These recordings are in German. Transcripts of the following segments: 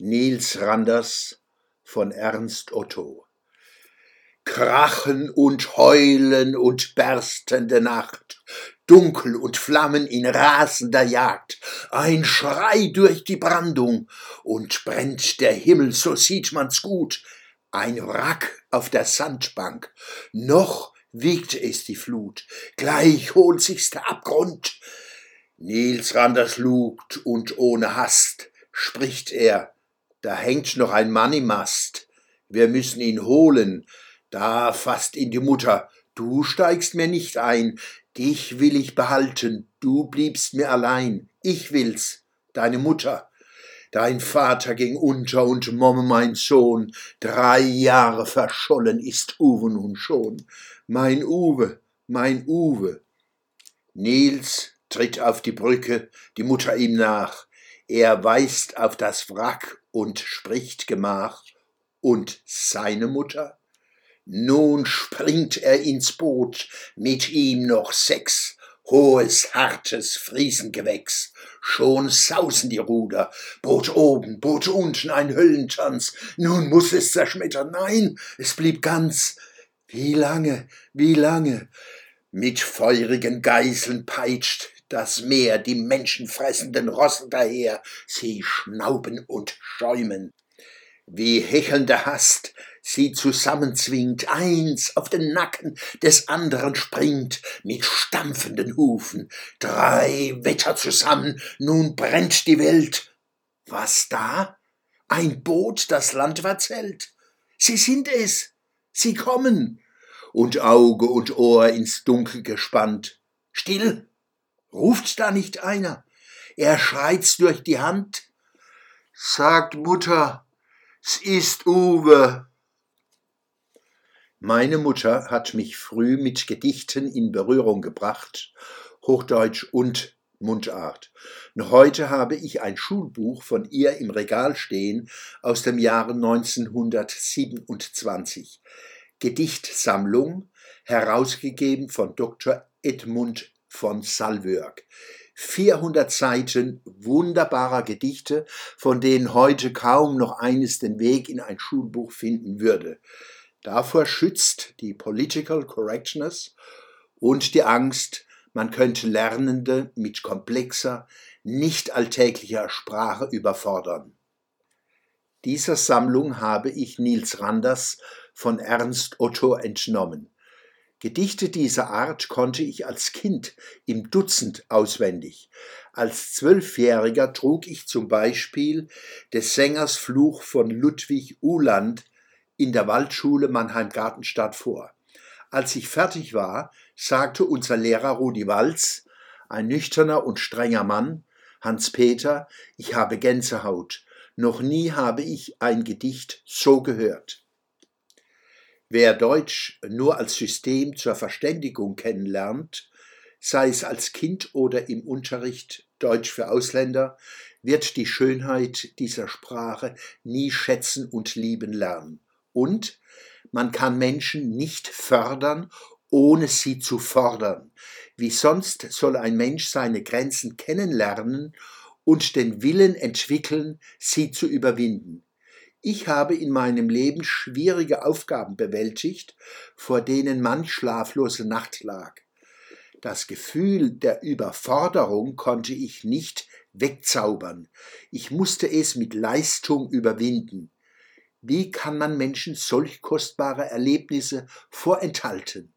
Nils Randers von Ernst Otto. Krachen und Heulen und berstende Nacht, Dunkel und Flammen in rasender Jagd, ein Schrei durch die Brandung, und brennt der Himmel, so sieht man's gut, ein Wrack auf der Sandbank, noch wiegt es die Flut, gleich holt sich's der Abgrund. Nils Randers lugt und ohne Hast spricht er, da hängt noch ein Mann im Mast. Wir müssen ihn holen. Da fasst ihn die Mutter. Du steigst mir nicht ein. Dich will ich behalten. Du bliebst mir allein. Ich will's. Deine Mutter. Dein Vater ging unter und Momme mein Sohn. Drei Jahre verschollen ist Uwe nun schon. Mein Uwe, mein Uwe. Nils tritt auf die Brücke, die Mutter ihm nach. Er weist auf das Wrack und spricht Gemach. Und seine Mutter? Nun springt er ins Boot, mit ihm noch sechs, hohes, hartes Friesengewächs. Schon sausen die Ruder, Boot oben, Boot unten, ein Höllentanz. Nun muss es zerschmettern, nein, es blieb ganz. Wie lange, wie lange? Mit feurigen Geißeln peitscht das Meer die menschenfressenden Rossen daher, sie schnauben und schäumen. Wie hechelnde Hast sie zusammenzwingt, eins auf den Nacken des anderen springt, mit stampfenden Hufen, drei Wetter zusammen, nun brennt die Welt. Was da? Ein Boot, das landwärts hält. Sie sind es, sie kommen, und Auge und Ohr ins Dunkel gespannt. Still, Ruft's da nicht einer? Er schreit's durch die Hand. Sagt Mutter, es ist Uwe. Meine Mutter hat mich früh mit Gedichten in Berührung gebracht, Hochdeutsch und Mundart. Und heute habe ich ein Schulbuch von ihr im Regal stehen aus dem Jahre 1927. Gedichtsammlung, herausgegeben von Dr. Edmund von Salvörg. 400 Seiten wunderbarer Gedichte, von denen heute kaum noch eines den Weg in ein Schulbuch finden würde. Davor schützt die Political Correctness und die Angst, man könnte Lernende mit komplexer, nicht alltäglicher Sprache überfordern. Dieser Sammlung habe ich Nils Randers von Ernst Otto entnommen. Gedichte dieser Art konnte ich als Kind im Dutzend auswendig. Als Zwölfjähriger trug ich zum Beispiel des Sängers Fluch von Ludwig Uhland in der Waldschule Mannheim-Gartenstadt vor. Als ich fertig war, sagte unser Lehrer Rudi Walz, ein nüchterner und strenger Mann, Hans-Peter, ich habe Gänsehaut. Noch nie habe ich ein Gedicht so gehört. Wer Deutsch nur als System zur Verständigung kennenlernt, sei es als Kind oder im Unterricht Deutsch für Ausländer, wird die Schönheit dieser Sprache nie schätzen und lieben lernen. Und man kann Menschen nicht fördern, ohne sie zu fordern. Wie sonst soll ein Mensch seine Grenzen kennenlernen und den Willen entwickeln, sie zu überwinden. Ich habe in meinem Leben schwierige Aufgaben bewältigt, vor denen manch schlaflose Nacht lag. Das Gefühl der Überforderung konnte ich nicht wegzaubern. Ich musste es mit Leistung überwinden. Wie kann man Menschen solch kostbare Erlebnisse vorenthalten?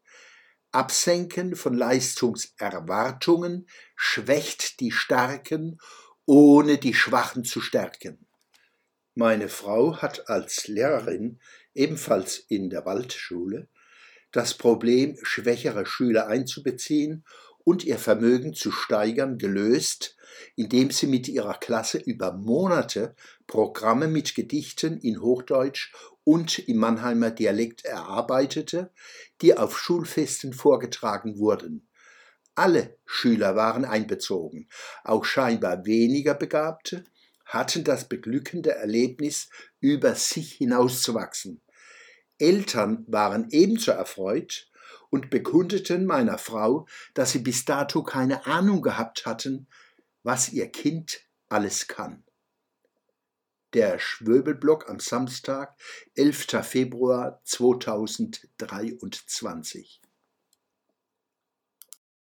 Absenken von Leistungserwartungen schwächt die Starken, ohne die Schwachen zu stärken. Meine Frau hat als Lehrerin, ebenfalls in der Waldschule, das Problem, schwächere Schüler einzubeziehen und ihr Vermögen zu steigern, gelöst, indem sie mit ihrer Klasse über Monate Programme mit Gedichten in Hochdeutsch und im Mannheimer Dialekt erarbeitete, die auf Schulfesten vorgetragen wurden. Alle Schüler waren einbezogen, auch scheinbar weniger Begabte, hatten das beglückende Erlebnis, über sich hinauszuwachsen. Eltern waren ebenso erfreut und bekundeten meiner Frau, dass sie bis dato keine Ahnung gehabt hatten, was ihr Kind alles kann. der Schwöbelblock am Samstag, 11. Februar 2023.